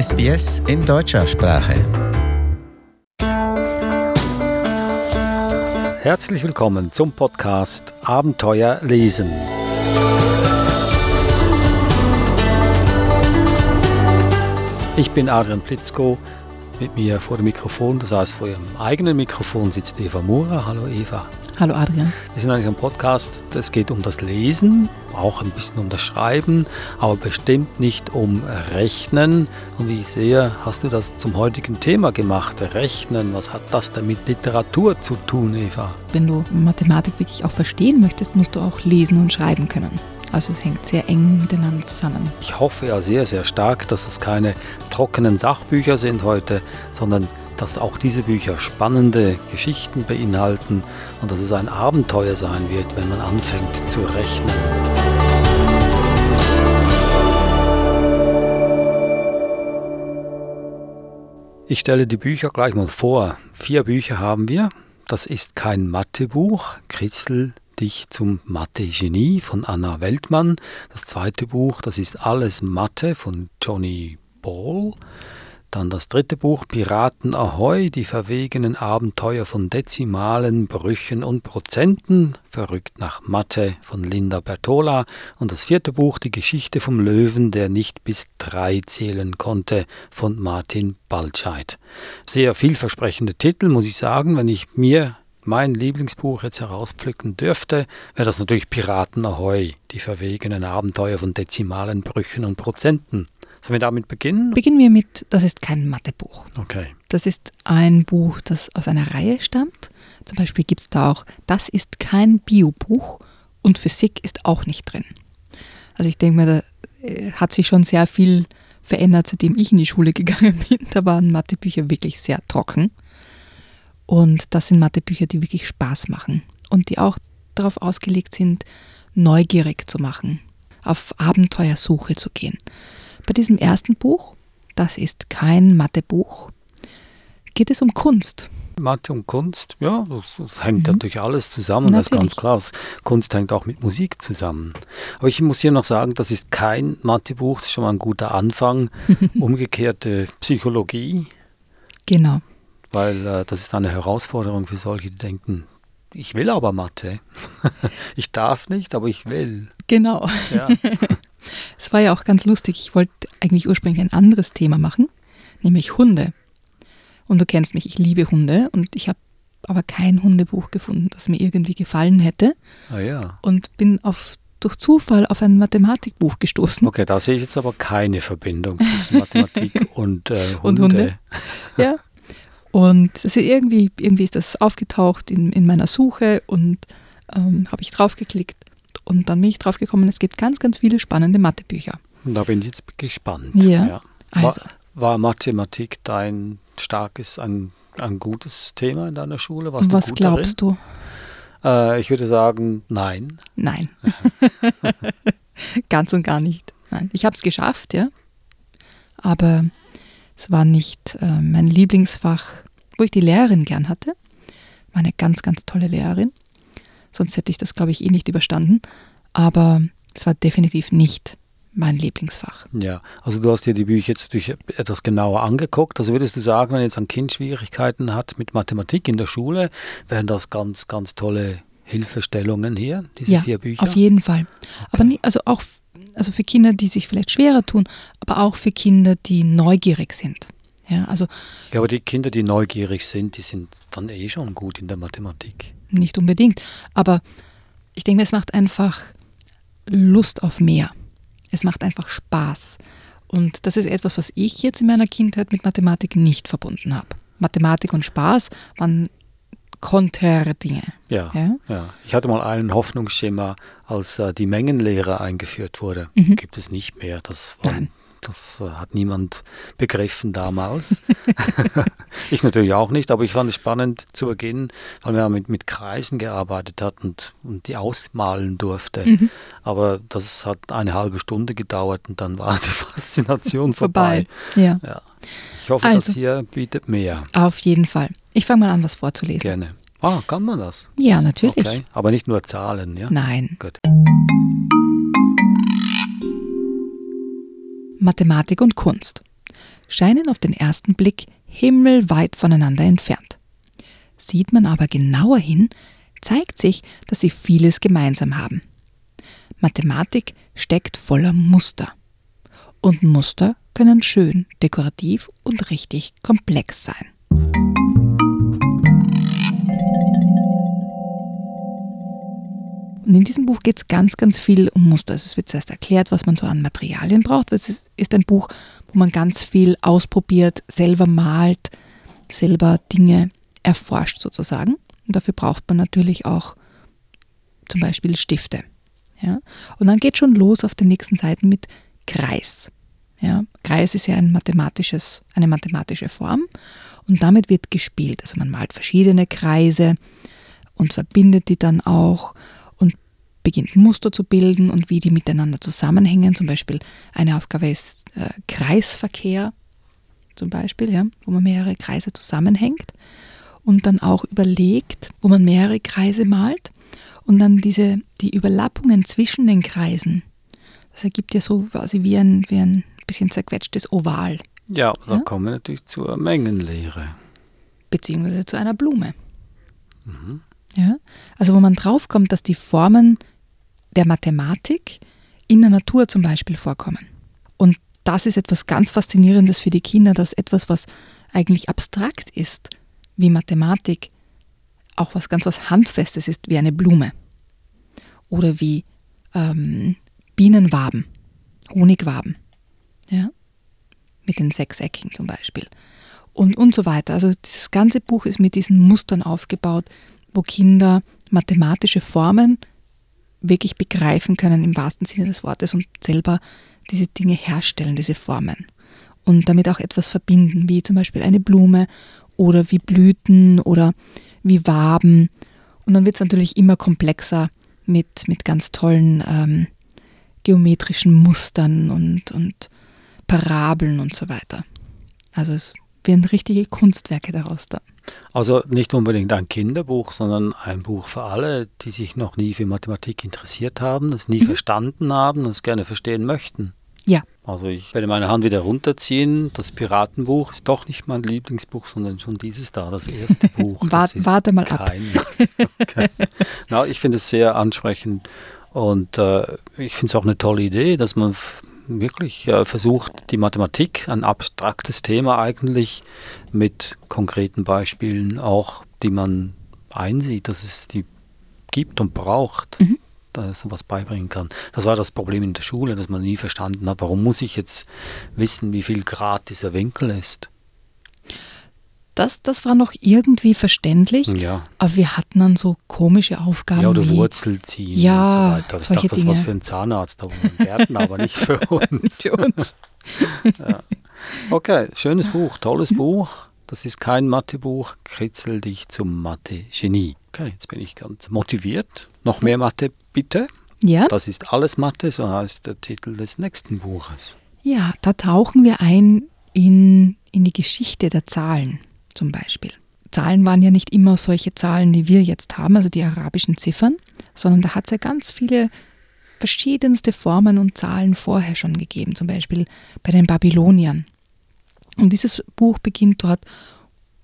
SBS in deutscher Sprache. Herzlich willkommen zum Podcast Abenteuer lesen. Ich bin Adrian Plitzko. Mit mir vor dem Mikrofon, das heißt vor ihrem eigenen Mikrofon, sitzt Eva Mura. Hallo Eva. Hallo Adrian. Wir sind eigentlich ein Podcast, es geht um das Lesen, auch ein bisschen um das Schreiben, aber bestimmt nicht um Rechnen. Und wie ich sehe, hast du das zum heutigen Thema gemacht, Rechnen. Was hat das denn mit Literatur zu tun, Eva? Wenn du Mathematik wirklich auch verstehen möchtest, musst du auch lesen und schreiben können. Also es hängt sehr eng miteinander zusammen. Ich hoffe ja sehr, sehr stark, dass es keine trockenen Sachbücher sind heute, sondern dass auch diese Bücher spannende Geschichten beinhalten und dass es ein Abenteuer sein wird, wenn man anfängt zu rechnen. Ich stelle die Bücher gleich mal vor. Vier Bücher haben wir. Das ist kein Mathebuch. Kritzel dich zum Mathe-Genie von Anna Weltmann. Das zweite Buch, das ist Alles Mathe von Johnny Ball. Dann das dritte Buch Piraten Ahoi, die verwegenen Abenteuer von Dezimalen, Brüchen und Prozenten, verrückt nach Mathe von Linda Bertola. Und das vierte Buch Die Geschichte vom Löwen, der nicht bis drei zählen konnte, von Martin Baltscheid. Sehr vielversprechende Titel, muss ich sagen, wenn ich mir mein Lieblingsbuch jetzt herauspflücken dürfte, wäre das natürlich Piraten Ahoi, die verwegenen Abenteuer von Dezimalen, Brüchen und Prozenten. Sollen wir damit beginnen? Beginnen wir mit, das ist kein Mathebuch. Okay. Das ist ein Buch, das aus einer Reihe stammt. Zum Beispiel gibt es da auch, das ist kein Biobuch und Physik ist auch nicht drin. Also ich denke mir, da äh, hat sich schon sehr viel verändert, seitdem ich in die Schule gegangen bin. Da waren Mathebücher wirklich sehr trocken. Und das sind Mathebücher, die wirklich Spaß machen und die auch darauf ausgelegt sind, neugierig zu machen, auf Abenteuersuche zu gehen. Bei diesem ersten Buch, das ist kein Mathebuch, geht es um Kunst. Mathe und Kunst, ja, das, das hängt mhm. natürlich alles zusammen, natürlich. das ist ganz klar. Kunst hängt auch mit Musik zusammen. Aber ich muss hier noch sagen, das ist kein Mathebuch, das ist schon mal ein guter Anfang. Umgekehrte Psychologie. Genau. Weil äh, das ist eine Herausforderung für solche, die denken, ich will aber Mathe. ich darf nicht, aber ich will. Genau. Ja. Es war ja auch ganz lustig. Ich wollte eigentlich ursprünglich ein anderes Thema machen, nämlich Hunde. Und du kennst mich, ich liebe Hunde und ich habe aber kein Hundebuch gefunden, das mir irgendwie gefallen hätte. Ah ja. Und bin auf, durch Zufall auf ein Mathematikbuch gestoßen. Okay, da sehe ich jetzt aber keine Verbindung zwischen Mathematik und, äh, Hunde. und Hunde. Ja. Und ist irgendwie, irgendwie ist das aufgetaucht in, in meiner Suche und ähm, habe ich draufgeklickt und dann bin ich drauf gekommen, es gibt ganz, ganz viele spannende Mathebücher. Da bin ich jetzt gespannt. Ja. ja. Also. War, war, Mathematik dein starkes, ein, ein gutes Thema in deiner Schule? Warst Was glaubst darin? du? Äh, ich würde sagen, nein. Nein. ganz und gar nicht. Nein. Ich habe es geschafft, ja. Aber es war nicht äh, mein Lieblingsfach, wo ich die Lehrerin gern hatte. War eine ganz, ganz tolle Lehrerin. Sonst hätte ich das, glaube ich, eh nicht überstanden. Aber es war definitiv nicht mein Lieblingsfach. Ja, also du hast dir die Bücher jetzt natürlich etwas genauer angeguckt. Also würdest du sagen, wenn jetzt ein Kind Schwierigkeiten hat mit Mathematik in der Schule, wären das ganz, ganz tolle Hilfestellungen hier, diese ja, vier Bücher? auf jeden Fall. Okay. Aber nie, also auch also für Kinder, die sich vielleicht schwerer tun, aber auch für Kinder, die neugierig sind. Ja, also, ja, aber die Kinder, die neugierig sind, die sind dann eh schon gut in der Mathematik nicht unbedingt. Aber ich denke, es macht einfach Lust auf mehr. Es macht einfach Spaß. Und das ist etwas, was ich jetzt in meiner Kindheit mit Mathematik nicht verbunden habe. Mathematik und Spaß waren konträre Dinge. Ja, ja, ja, Ich hatte mal einen Hoffnungsschimmer, als äh, die Mengenlehre eingeführt wurde. Mhm. Gibt es nicht mehr. Das war Nein. Das äh, hat niemand begriffen damals. ich natürlich auch nicht, aber ich fand es spannend zu Beginn, weil wir mit, mit Kreisen gearbeitet hatten und, und die ausmalen durfte. Mhm. Aber das hat eine halbe Stunde gedauert und dann war die Faszination vorbei. vorbei. Ja. ja. Ich hoffe, also, das hier bietet mehr. Auf jeden Fall. Ich fange mal an, was vorzulesen. Gerne. Ah, kann man das? Ja, natürlich. Okay. Aber nicht nur Zahlen, ja? Nein. Gut. Mathematik und Kunst. scheinen auf den ersten Blick himmelweit voneinander entfernt. Sieht man aber genauer hin, zeigt sich, dass sie vieles gemeinsam haben. Mathematik steckt voller Muster. Und Muster können schön, dekorativ und richtig komplex sein. Und in diesem Buch geht es ganz, ganz viel um Muster. Also es wird zuerst erklärt, was man so an Materialien braucht. Es ist, ein Buch, wo man ganz viel ausprobiert, selber malt, selber Dinge erforscht sozusagen. Und dafür braucht man natürlich auch zum Beispiel Stifte. Ja? Und dann geht schon los auf den nächsten Seiten mit Kreis. Ja? Kreis ist ja ein mathematisches, eine mathematische Form und damit wird gespielt. Also man malt verschiedene Kreise und verbindet die dann auch beginnt Muster zu bilden und wie die miteinander zusammenhängen. Zum Beispiel eine Aufgabe ist äh, Kreisverkehr, zum Beispiel, ja, wo man mehrere Kreise zusammenhängt und dann auch überlegt, wo man mehrere Kreise malt und dann diese, die Überlappungen zwischen den Kreisen. Das ergibt ja so quasi wie ein, wie ein bisschen zerquetschtes Oval. Ja, da ja? kommen wir natürlich zur Mengenlehre. Beziehungsweise zu einer Blume. Mhm. Also wo man draufkommt, dass die Formen der Mathematik in der Natur zum Beispiel vorkommen. Und das ist etwas ganz Faszinierendes für die Kinder, dass etwas, was eigentlich abstrakt ist, wie Mathematik, auch was ganz was Handfestes ist, wie eine Blume. Oder wie ähm, Bienenwaben, Honigwaben. Ja? Mit den sechs Ecken zum Beispiel. Und, und so weiter. Also dieses ganze Buch ist mit diesen Mustern aufgebaut, wo Kinder mathematische Formen wirklich begreifen können im wahrsten Sinne des Wortes und selber diese Dinge herstellen, diese Formen. Und damit auch etwas verbinden, wie zum Beispiel eine Blume oder wie Blüten oder wie Waben. Und dann wird es natürlich immer komplexer mit, mit ganz tollen ähm, geometrischen Mustern und, und Parabeln und so weiter. Also es werden richtige Kunstwerke daraus dann. Also nicht unbedingt ein Kinderbuch, sondern ein Buch für alle, die sich noch nie für Mathematik interessiert haben, es nie mhm. verstanden haben und es gerne verstehen möchten. Ja. Also ich werde meine Hand wieder runterziehen. Das Piratenbuch ist doch nicht mein Lieblingsbuch, sondern schon dieses da, das erste Buch. Wart, warte mal ab. okay. Na, ich finde es sehr ansprechend und äh, ich finde es auch eine tolle Idee, dass man wirklich äh, versucht, die Mathematik, ein abstraktes Thema eigentlich, mit konkreten Beispielen auch, die man einsieht, dass es die gibt und braucht. Mhm da sowas beibringen kann. Das war das Problem in der Schule, dass man nie verstanden hat, warum muss ich jetzt wissen, wie viel Grad dieser Winkel ist. Das, das war noch irgendwie verständlich, ja. aber wir hatten dann so komische Aufgaben. Ja, oder wie, Wurzel ziehen ja, und so weiter. Ich dachte, das was für einen Zahnarzt, aber Gärten, aber nicht für uns. für uns. ja. Okay, schönes Buch, tolles Buch. Das ist kein Mathebuch. Kritzel dich zum Mathe-Genie. Okay, jetzt bin ich ganz motiviert. Noch mehr Mathe, bitte. Ja. Das ist alles Mathe, so heißt der Titel des nächsten Buches. Ja, da tauchen wir ein in, in die Geschichte der Zahlen zum Beispiel. Zahlen waren ja nicht immer solche Zahlen, die wir jetzt haben, also die arabischen Ziffern, sondern da hat es ja ganz viele verschiedenste Formen und Zahlen vorher schon gegeben, zum Beispiel bei den Babyloniern. Und dieses Buch beginnt dort,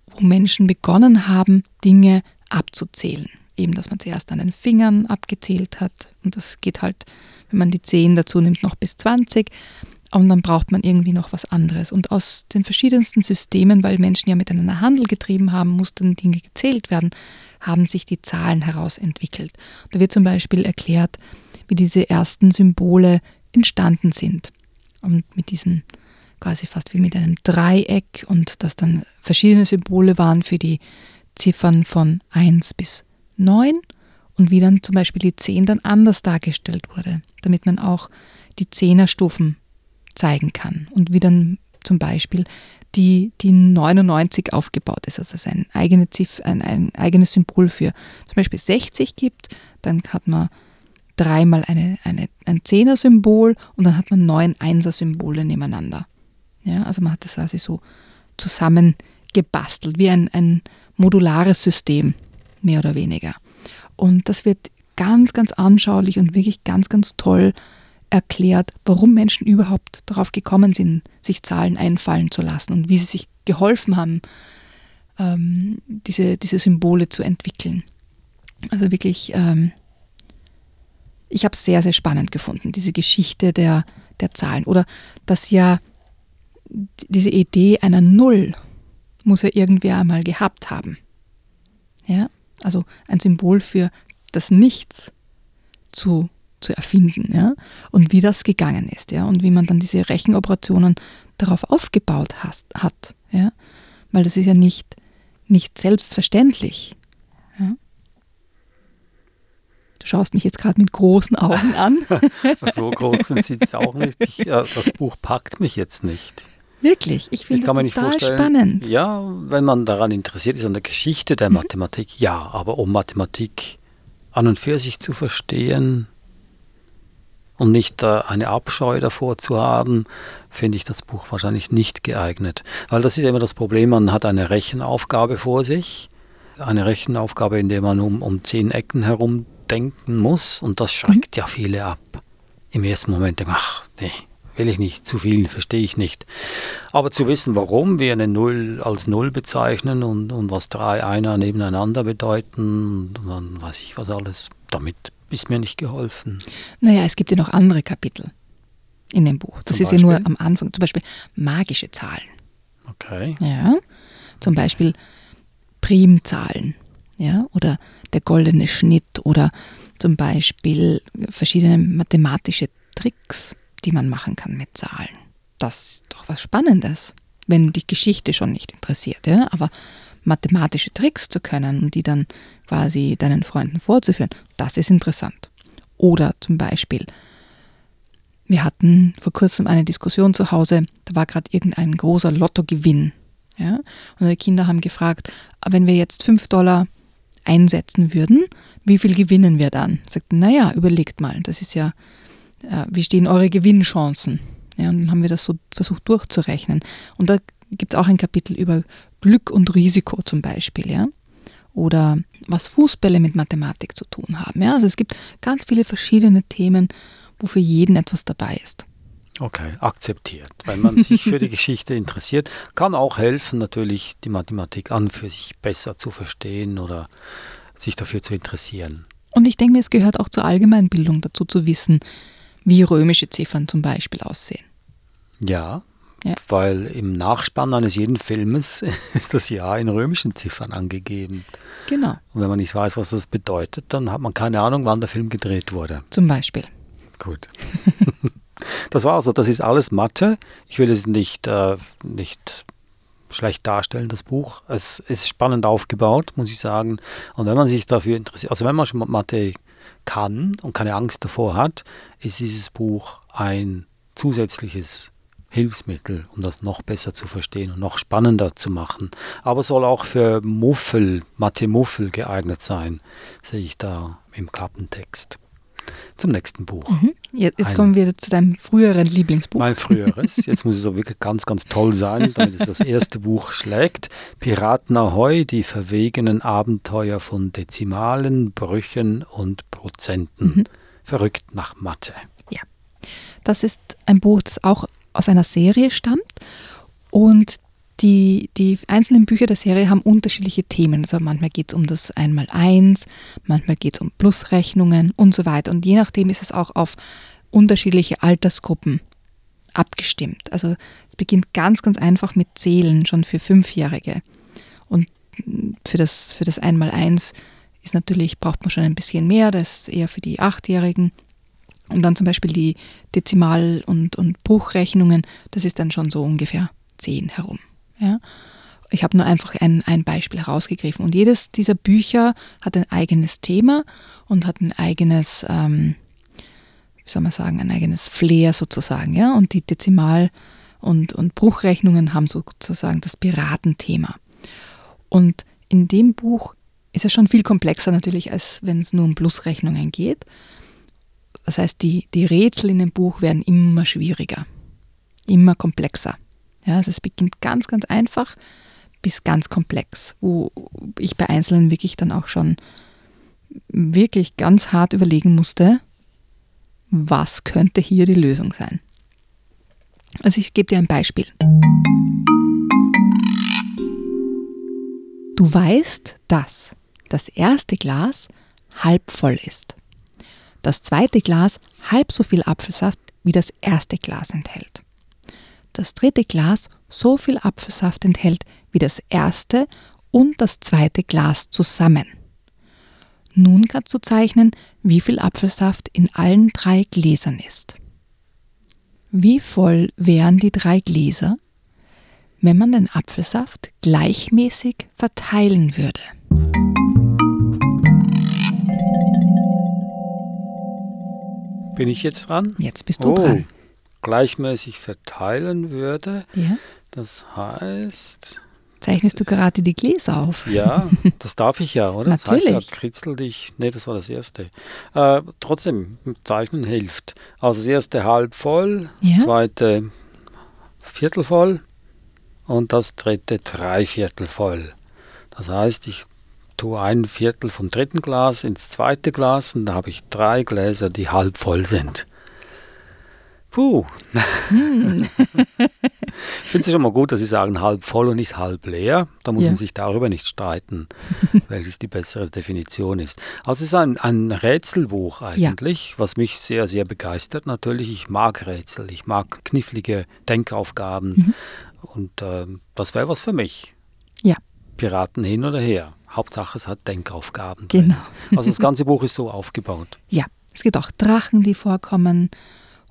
wo Menschen begonnen haben, Dinge abzuzählen. Eben, dass man zuerst an den Fingern abgezählt hat. Und das geht halt, wenn man die 10 dazu nimmt, noch bis 20. Und dann braucht man irgendwie noch was anderes. Und aus den verschiedensten Systemen, weil Menschen ja miteinander Handel getrieben haben, mussten Dinge gezählt werden, haben sich die Zahlen herausentwickelt. Da wird zum Beispiel erklärt, wie diese ersten Symbole entstanden sind. Und mit diesen quasi fast wie mit einem Dreieck und dass dann verschiedene Symbole waren für die Ziffern von 1 bis 9 und wie dann zum Beispiel die 10 dann anders dargestellt wurde, damit man auch die Zehnerstufen zeigen kann und wie dann zum Beispiel die, die 99 aufgebaut ist, also es ein, eigene ein, ein eigenes Symbol für zum Beispiel 60 gibt, dann hat man dreimal eine, eine, ein Zehner-Symbol und dann hat man neun Einser-Symbole nebeneinander. Ja, also man hat das quasi so zusammengebastelt, wie ein, ein modulares System, mehr oder weniger. Und das wird ganz, ganz anschaulich und wirklich ganz, ganz toll erklärt, warum Menschen überhaupt darauf gekommen sind, sich Zahlen einfallen zu lassen und wie sie sich geholfen haben, ähm, diese, diese Symbole zu entwickeln. Also wirklich, ähm, ich habe es sehr, sehr spannend gefunden, diese Geschichte der, der Zahlen. Oder dass ja diese Idee einer Null muss er irgendwer einmal gehabt haben. Ja, also ein Symbol für das Nichts zu, zu erfinden, ja, und wie das gegangen ist, ja, und wie man dann diese Rechenoperationen darauf aufgebaut has, hat, ja, weil das ist ja nicht, nicht selbstverständlich. Ja. Du schaust mich jetzt gerade mit großen Augen an. so groß sind sie jetzt auch nicht. Ich, das Buch packt mich jetzt nicht. Wirklich, ich finde das total spannend. Ja, wenn man daran interessiert ist, an der Geschichte der mhm. Mathematik, ja, aber um Mathematik an und für sich zu verstehen und nicht äh, eine Abscheu davor zu haben, finde ich das Buch wahrscheinlich nicht geeignet. Weil das ist immer das Problem, man hat eine Rechenaufgabe vor sich, eine Rechenaufgabe, in der man um, um zehn Ecken herum denken muss und das schreckt mhm. ja viele ab. Im ersten Moment ach nee, will ich nicht, zu viel verstehe ich nicht. Aber zu wissen, warum wir eine Null als Null bezeichnen und, und was drei Einer nebeneinander bedeuten und dann weiß ich was alles, damit ist mir nicht geholfen. Naja, es gibt ja noch andere Kapitel in dem Buch. Das zum ist Beispiel? ja nur am Anfang, zum Beispiel magische Zahlen. Okay. Ja, zum Beispiel Primzahlen, ja, oder der goldene Schnitt oder zum Beispiel verschiedene mathematische Tricks die man machen kann mit Zahlen. Das ist doch was Spannendes, wenn die Geschichte schon nicht interessiert, ja? aber mathematische Tricks zu können und die dann quasi deinen Freunden vorzuführen, das ist interessant. Oder zum Beispiel, wir hatten vor kurzem eine Diskussion zu Hause, da war gerade irgendein großer Lottogewinn. Ja? Und die Kinder haben gefragt, wenn wir jetzt 5 Dollar einsetzen würden, wie viel gewinnen wir dann? Sagten, naja, überlegt mal, das ist ja äh, wie stehen eure Gewinnchancen? Ja, und dann haben wir das so versucht durchzurechnen. Und da gibt es auch ein Kapitel über Glück und Risiko zum Beispiel, ja. Oder was Fußbälle mit Mathematik zu tun haben. Ja? Also es gibt ganz viele verschiedene Themen, wo für jeden etwas dabei ist. Okay, akzeptiert. Wenn man sich für die Geschichte interessiert, kann auch helfen, natürlich die Mathematik an für sich besser zu verstehen oder sich dafür zu interessieren. Und ich denke mir, es gehört auch zur Allgemeinbildung dazu zu wissen, wie römische Ziffern zum Beispiel aussehen. Ja, ja, weil im Nachspann eines jeden Filmes ist das Jahr in römischen Ziffern angegeben. Genau. Und wenn man nicht weiß, was das bedeutet, dann hat man keine Ahnung, wann der Film gedreht wurde. Zum Beispiel. Gut. das war also, das ist alles Mathe. Ich will es nicht, äh, nicht schlecht darstellen, das Buch. Es ist spannend aufgebaut, muss ich sagen. Und wenn man sich dafür interessiert, also wenn man schon Mathe kann und keine Angst davor hat, ist dieses Buch ein zusätzliches Hilfsmittel, um das noch besser zu verstehen und noch spannender zu machen. Aber soll auch für Muffel, Mathe-Muffel geeignet sein, sehe ich da im Klappentext zum nächsten Buch. Mhm. Jetzt, jetzt kommen wir zu deinem früheren Lieblingsbuch. Mein früheres. Jetzt muss es auch wirklich ganz, ganz toll sein, damit es das erste Buch schlägt. Piraten Ahoi, die verwegenen Abenteuer von Dezimalen, Brüchen und Prozenten. Mhm. Verrückt nach Mathe. Ja. Das ist ein Buch, das auch aus einer Serie stammt und die, die einzelnen Bücher der Serie haben unterschiedliche Themen. Also manchmal geht es um das Einmaleins, manchmal geht es um Plusrechnungen und so weiter. Und je nachdem ist es auch auf unterschiedliche Altersgruppen abgestimmt. Also es beginnt ganz, ganz einfach mit Zählen, schon für Fünfjährige. Und für das, für das Einmaleins ist natürlich, braucht man schon ein bisschen mehr, das ist eher für die Achtjährigen. Und dann zum Beispiel die Dezimal- und, und Bruchrechnungen, das ist dann schon so ungefähr zehn herum. Ja? Ich habe nur einfach ein, ein Beispiel herausgegriffen. Und jedes dieser Bücher hat ein eigenes Thema und hat ein eigenes, ähm, wie soll man sagen, ein eigenes Flair sozusagen. Ja? Und die Dezimal- und, und Bruchrechnungen haben sozusagen das Piratenthema. Und in dem Buch ist es schon viel komplexer natürlich, als wenn es nur um Plusrechnungen geht. Das heißt, die, die Rätsel in dem Buch werden immer schwieriger, immer komplexer. Ja, also es beginnt ganz, ganz einfach bis ganz komplex, wo ich bei Einzelnen wirklich dann auch schon wirklich ganz hart überlegen musste, was könnte hier die Lösung sein? Also ich gebe dir ein Beispiel. Du weißt, dass das erste Glas halb voll ist. Das zweite Glas halb so viel Apfelsaft wie das erste Glas enthält. Das dritte Glas so viel Apfelsaft enthält wie das erste und das zweite Glas zusammen. Nun kannst du zeichnen, wie viel Apfelsaft in allen drei Gläsern ist. Wie voll wären die drei Gläser, wenn man den Apfelsaft gleichmäßig verteilen würde? Bin ich jetzt dran? Jetzt bist du oh, dran. Gleichmäßig verteilen würde. Ja. Das heißt, Zeichnest du gerade die Gläser auf? ja, das darf ich ja, oder? Das heißt Natürlich. ja, kritzel dich. Nee, das war das erste. Äh, trotzdem, Zeichnen hilft. Also das erste halb voll, das Ja. zweite Viertel voll und das dritte Dreiviertel voll. Das heißt, ich tue ein Viertel vom dritten Glas ins zweite Glas und da habe ich drei Gläser, die halb voll sind. Puh. Hm. ich finde es schon mal gut, dass Sie sagen halb voll und nicht halb leer. Da muss Ja. man sich darüber nicht streiten, welches die bessere Definition ist. Also es ist ein, ein Rätselbuch eigentlich, was mich sehr, sehr begeistert natürlich. Ich mag Rätsel, ich mag knifflige Denkaufgaben Mhm. und ähm, das wäre was für mich. Ja. Piraten hin oder her. Hauptsache es hat Denkaufgaben. drin. Genau. Also das ganze Buch ist so aufgebaut. Ja, es gibt auch Drachen, die vorkommen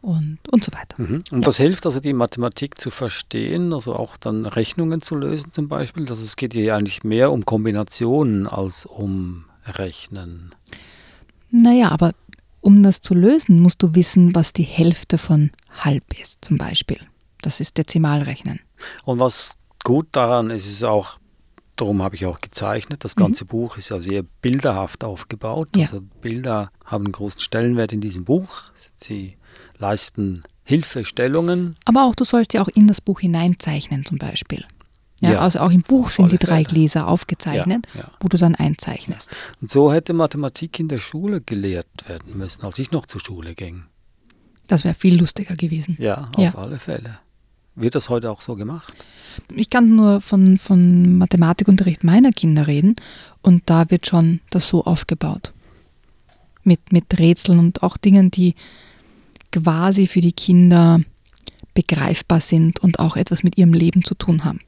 und, und so weiter. Mhm. Und das hilft also, die Mathematik zu verstehen, also auch dann Rechnungen zu lösen zum Beispiel. Also es geht hier eigentlich mehr um Kombinationen als um Rechnen. Naja, aber um das zu lösen, musst du wissen, was die Hälfte von halb ist, zum Beispiel. Das ist Dezimalrechnen. Und was gut daran ist, ist auch, darum habe ich auch gezeichnet, das ganze Buch ist ja sehr bilderhaft aufgebaut. Ja. Also Bilder haben einen großen Stellenwert in diesem Buch. Sie leisten Hilfestellungen. Aber auch du sollst ja auch in das Buch hineinzeichnen, zum Beispiel. Ja, Ja, also auch im Buch sind die drei. Gläser aufgezeichnet, Ja, ja. wo du dann einzeichnest. Und so hätte Mathematik in der Schule gelehrt werden müssen, als ich noch zur Schule ging. Das wäre viel lustiger gewesen. Ja, auf alle Fälle. Wird das heute auch so gemacht? Ich kann nur von, von Mathematikunterricht meiner Kinder reden und da wird schon das so aufgebaut. Mit, mit Rätseln und auch Dingen, die quasi für die Kinder begreifbar sind und auch etwas mit ihrem Leben zu tun haben.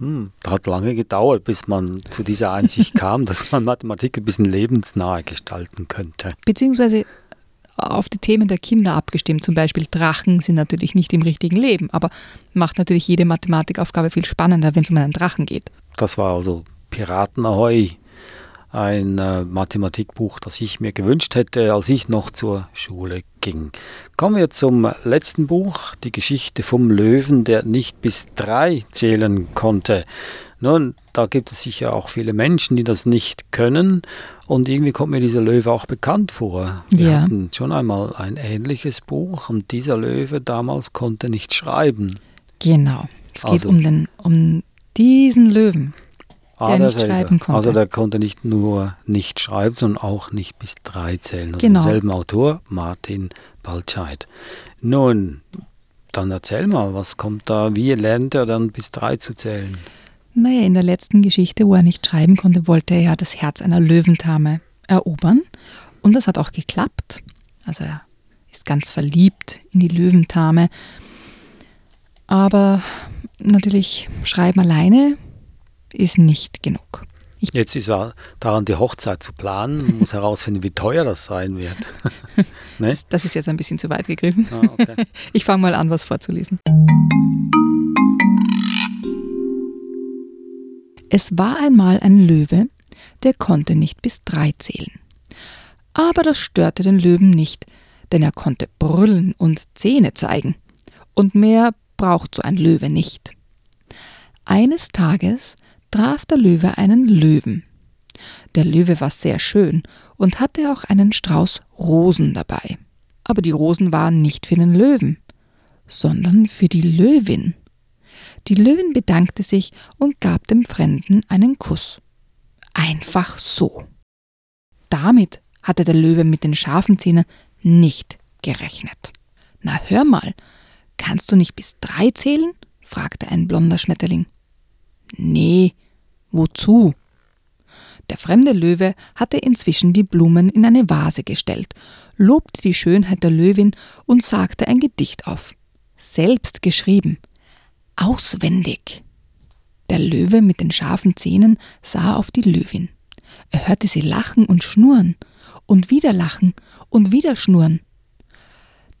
Hm, hat lange gedauert, bis man zu dieser Einsicht kam, dass man Mathematik ein bisschen lebensnahe gestalten könnte. Beziehungsweise auf die Themen der Kinder abgestimmt. Zum Beispiel Drachen sind natürlich nicht im richtigen Leben, aber macht natürlich jede Mathematikaufgabe viel spannender, wenn es um einen Drachen geht. Das war also Piraten Ahoi, ein äh, Mathematikbuch, das ich mir gewünscht hätte, als ich noch zur Schule ging. Kommen wir zum letzten Buch, die Geschichte vom Löwen, der nicht bis drei zählen konnte. Nun, da gibt es sicher auch viele Menschen, die das nicht können. Und irgendwie kommt mir dieser Löwe auch bekannt vor. Wir Ja. hatten schon einmal ein ähnliches Buch und dieser Löwe damals konnte nicht schreiben. Genau. Es geht Also- um, den, um diesen Löwen. Der nicht schreiben konnte. Also der konnte nicht nur nicht schreiben, sondern auch nicht bis drei zählen. Also Genau. denselben Autor, Martin Baltscheid. Nun, dann erzähl mal, was kommt da, wie lernt er dann bis drei zu zählen? Naja, in der letzten Geschichte, wo er nicht schreiben konnte, wollte er ja das Herz einer Löwentame erobern. Und das hat auch geklappt. Also er ist ganz verliebt in die Löwentame. Aber natürlich, schreiben alleine ist nicht genug. Jetzt ist er daran, die Hochzeit zu planen, Man muss herausfinden, wie teuer das sein wird. ne? Das ist jetzt ein bisschen zu weit gegriffen. Ah, okay. Ich fange mal an, was vorzulesen. Es war einmal ein Löwe, der konnte nicht bis drei zählen. Aber das störte den Löwen nicht, denn er konnte brüllen und Zähne zeigen. Und mehr braucht so ein Löwe nicht. Eines Tages traf der Löwe einen Löwen. Der Löwe war sehr schön und hatte auch einen Strauß Rosen dabei. Aber die Rosen waren nicht für den Löwen, sondern für die Löwin. Die Löwin bedankte sich und gab dem Fremden einen Kuss. Einfach so. Damit hatte der Löwe mit den scharfen Zähnen nicht gerechnet. Na hör mal, kannst du nicht bis drei zählen? fragte ein blonder Schmetterling. Nee, wozu? Der fremde Löwe hatte inzwischen die Blumen in eine Vase gestellt, lobte die Schönheit der Löwin und sagte ein Gedicht auf. Selbst geschrieben. Auswendig. Der Löwe mit den scharfen Zähnen sah auf die Löwin. Er hörte sie lachen und schnurren und wieder lachen und wieder schnurren.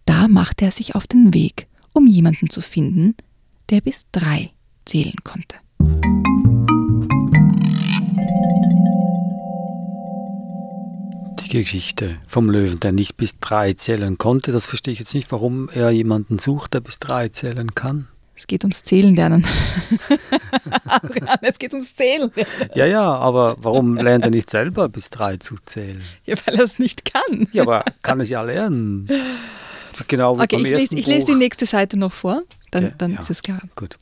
Da machte er sich auf den Weg, um jemanden zu finden, der bis drei zählen konnte. Die Geschichte vom Löwen, der nicht bis drei zählen konnte, das verstehe ich jetzt nicht, warum er jemanden sucht, der bis drei zählen kann. Es geht ums Zählen lernen. Adrian, es geht ums Zählen. Ja, ja, aber warum lernt er nicht selber bis drei zu zählen? Ja, weil er es nicht kann. Ja, aber kann es ja lernen. Genau wie Okay, beim ich lese, ich lese die nächste Seite noch vor, dann, Ja, dann ja. ist es klar. Gut.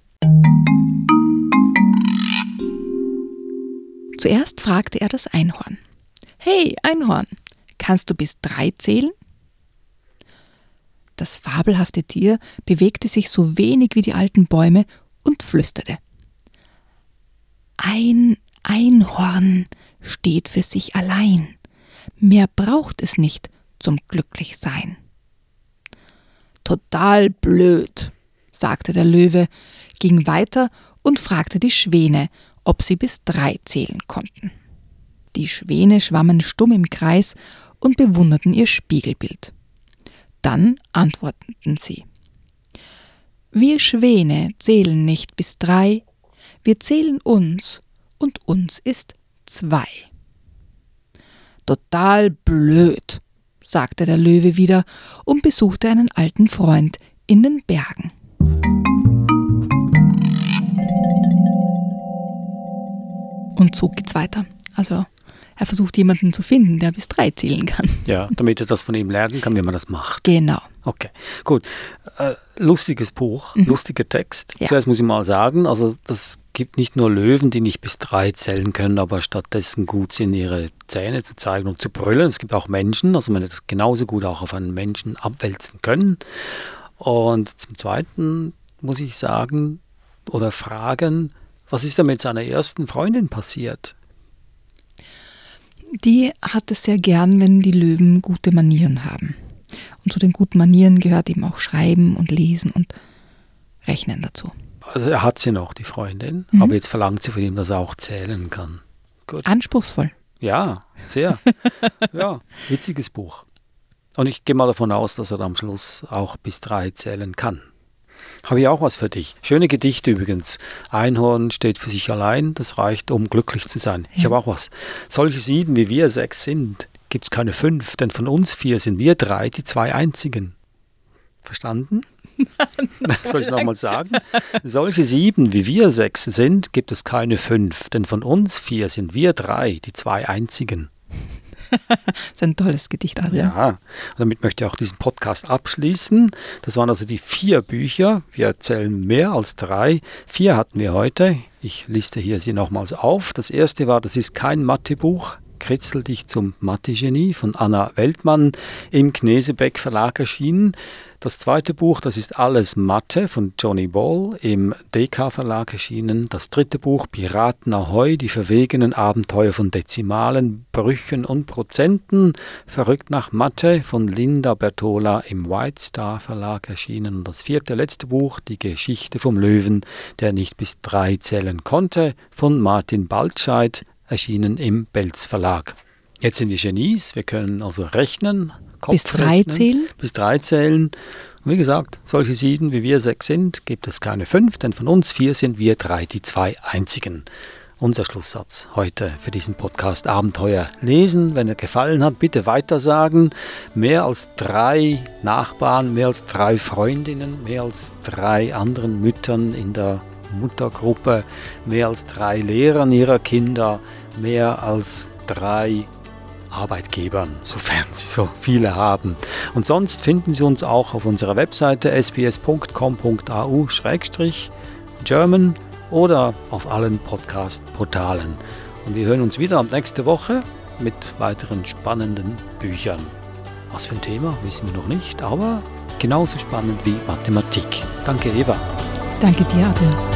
Zuerst fragte er das Einhorn. Hey, Einhorn, kannst du bis drei zählen? Das fabelhafte Tier bewegte sich so wenig wie die alten Bäume und flüsterte. Ein Einhorn steht für sich allein. Mehr braucht es nicht zum Glücklichsein. Total blöd, sagte der Löwe, ging weiter und fragte die Schwäne, ob sie bis drei zählen konnten. Die Schwäne schwammen stumm im Kreis und bewunderten ihr Spiegelbild. Dann antworteten sie. Wir Schwäne zählen nicht bis drei, wir zählen uns und uns ist zwei. Total blöd, sagte der Löwe wieder und besuchte einen alten Freund in den Bergen. Und so geht's weiter. Also er versucht jemanden zu finden, der bis drei zählen kann. Ja, damit er das von ihm lernen kann, wie man das macht. Genau. Okay, gut. Äh, lustiges Buch, lustiger Text. Ja. Zuerst muss ich mal sagen, also das gibt nicht nur Löwen, die nicht bis drei zählen können, aber stattdessen gut sind, ihre Zähne zu zeigen und zu brüllen. Es gibt auch Menschen, also man hätte das genauso gut auch auf einen Menschen abwälzen können. Und zum Zweiten muss ich sagen oder fragen, was ist da mit seiner ersten Freundin passiert? Die hat es sehr gern, wenn die Löwen gute Manieren haben. Und zu den guten Manieren gehört eben auch Schreiben und Lesen und Rechnen dazu. Also er hat sie noch, die Freundin, Mhm. aber jetzt verlangt sie von ihm, dass er auch zählen kann. Gut. Anspruchsvoll. Ja, sehr. ja, witziges Buch. Und ich gehe mal davon aus, dass er am Schluss auch bis drei zählen kann. Habe ich auch was für dich. Schöne Gedichte übrigens. Einhorn steht für sich allein, das reicht, um glücklich zu sein. Ich habe auch was. Solche sieben wie wir sechs sind, gibt es keine fünf, denn von uns vier sind wir drei die zwei einzigen. Verstanden? Soll ich nochmal sagen? Solche sieben wie wir sechs sind, gibt es keine fünf, denn von uns vier sind wir drei die zwei einzigen. Das ist ein tolles Gedicht, Adrian. Ja, und damit möchte ich auch diesen Podcast abschließen. Das waren also die vier Bücher. Wir erzählen mehr als drei. Vier hatten wir heute. Ich liste hier sie nochmals auf. Das erste war, das ist kein Mathebuch. Kritzel dich zum Mathe-Genie von Anna Weltmann im Knesebeck Verlag erschienen. Das zweite Buch, das ist Alles Mathe von Johnny Ball im DK Verlag erschienen. Das dritte Buch Piraten Ahoi, die verwegenen Abenteuer von Dezimalen, Brüchen und Prozenten, verrückt nach Mathe von Linda Bertola im White Star Verlag erschienen. Und das vierte, letzte Buch, Die Geschichte vom Löwen, der nicht bis drei zählen konnte, von Martin Baltscheid, erschienen im Belz Verlag. Jetzt sind wir Genies, wir können also rechnen. Bis drei Kopfrechnen, zählen? Bis drei zählen. Und wie gesagt, solche sieben wie wir sechs sind, gibt es keine fünf, denn von uns vier sind wir drei die zwei einzigen. Unser Schlusssatz heute für diesen Podcast Abenteuer lesen. Wenn er gefallen hat, bitte weitersagen. Mehr als drei Nachbarn, mehr als drei Freundinnen, mehr als drei anderen Müttern in der Muttergruppe, mehr als drei Lehrern ihrer Kinder, mehr als drei Arbeitgebern, sofern Sie so viele haben. Und sonst finden Sie uns auch auf unserer Webseite sbs.com.au-german oder auf allen Podcast-Portalen. Und wir hören uns wieder nächste Woche mit weiteren spannenden Büchern. Was für ein Thema, wissen wir noch nicht, aber genauso spannend wie Mathematik. Danke, Eva. Danke dir, Adrian.